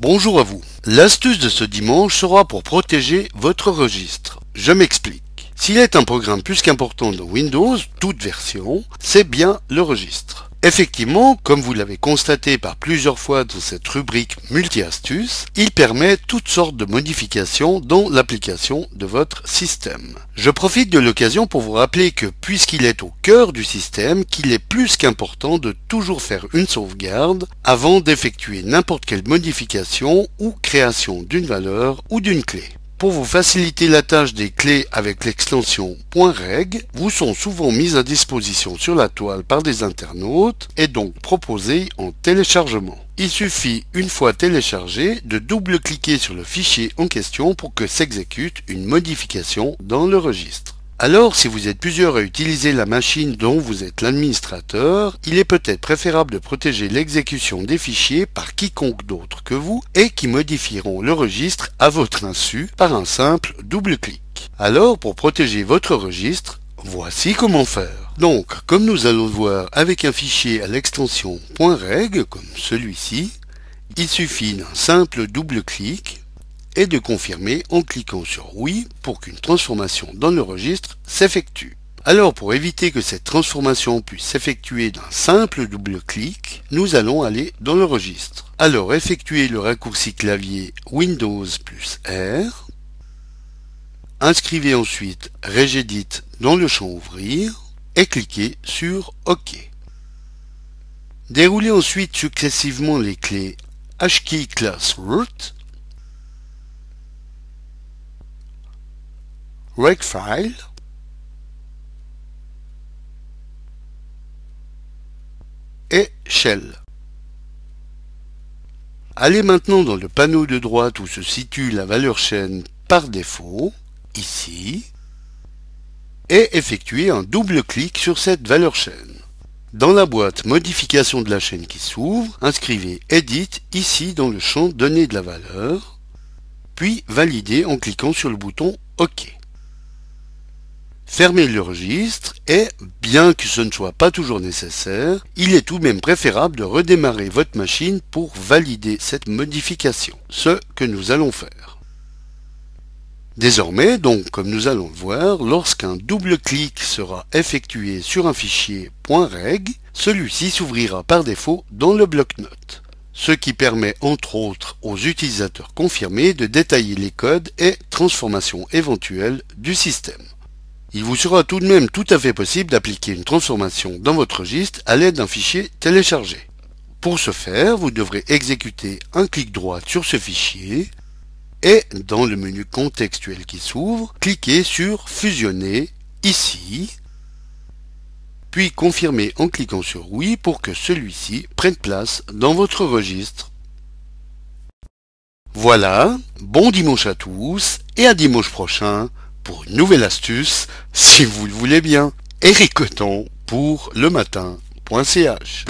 Bonjour à vous. L'astuce de ce dimanche sera pour protéger votre registre. Je m'explique. S'il est un programme plus qu'important dans Windows, toute version, c'est bien le registre. Effectivement, comme vous l'avez constaté par plusieurs fois dans cette rubrique multi-astuces, il permet toutes sortes de modifications dans l'application de votre système. Je profite de l'occasion pour vous rappeler que puisqu'il est au cœur du système, qu'il est plus qu'important de toujours faire une sauvegarde avant d'effectuer n'importe quelle modification ou création d'une valeur ou d'une clé. Pour vous faciliter la tâche des clés avec l'extension .reg, vous sont souvent mises à disposition sur la toile par des internautes et donc proposées en téléchargement. Il suffit, une fois téléchargé, de double-cliquer sur le fichier en question pour que s'exécute une modification dans le registre. Alors, si vous êtes plusieurs à utiliser la machine dont vous êtes l'administrateur, il est peut-être préférable de protéger l'exécution des fichiers par quiconque d'autre que vous et qui modifieront le registre à votre insu par un simple double-clic. Alors, pour protéger votre registre, voici comment faire. Donc, comme nous allons le voir avec un fichier à l'extension .reg, comme celui-ci, il suffit d'un simple double-clic et de confirmer en cliquant sur oui pour qu'une transformation dans le registre s'effectue. Alors pour éviter que cette transformation puisse s'effectuer d'un simple double-clic, nous allons aller dans le registre. Alors effectuez le raccourci clavier Windows plus R. Inscrivez ensuite Regedit dans le champ Ouvrir et cliquez sur OK. Déroulez ensuite successivement les clés HKey Class Root File et Shell. Allez maintenant dans le panneau de droite où se situe la valeur chaîne par défaut, ici, et effectuez un double clic sur cette valeur chaîne. Dans la boîte Modification de la chaîne qui s'ouvre, inscrivez Edit ici dans le champ Données de la valeur, puis validez en cliquant sur le bouton OK. Fermez le registre et, bien que ce ne soit pas toujours nécessaire, il est tout de même préférable de redémarrer votre machine pour valider cette modification, ce que nous allons faire. Désormais, donc, comme nous allons le voir, lorsqu'un double clic sera effectué sur un fichier .reg, celui-ci s'ouvrira par défaut dans le bloc-notes, ce qui permet entre autres aux utilisateurs confirmés de détailler les codes et transformations éventuelles du système. Il vous sera tout de même tout à fait possible d'appliquer une transformation dans votre registre à l'aide d'un fichier téléchargé. Pour ce faire, vous devrez exécuter un clic droit sur ce fichier et dans le menu contextuel qui s'ouvre, cliquez sur Fusionner ici, puis confirmez en cliquant sur Oui pour que celui-ci prenne place dans votre registre. Voilà, bon dimanche à tous et à dimanche prochain pour une nouvelle astuce, si vous le voulez bien. Eric Coton pour le matin.ch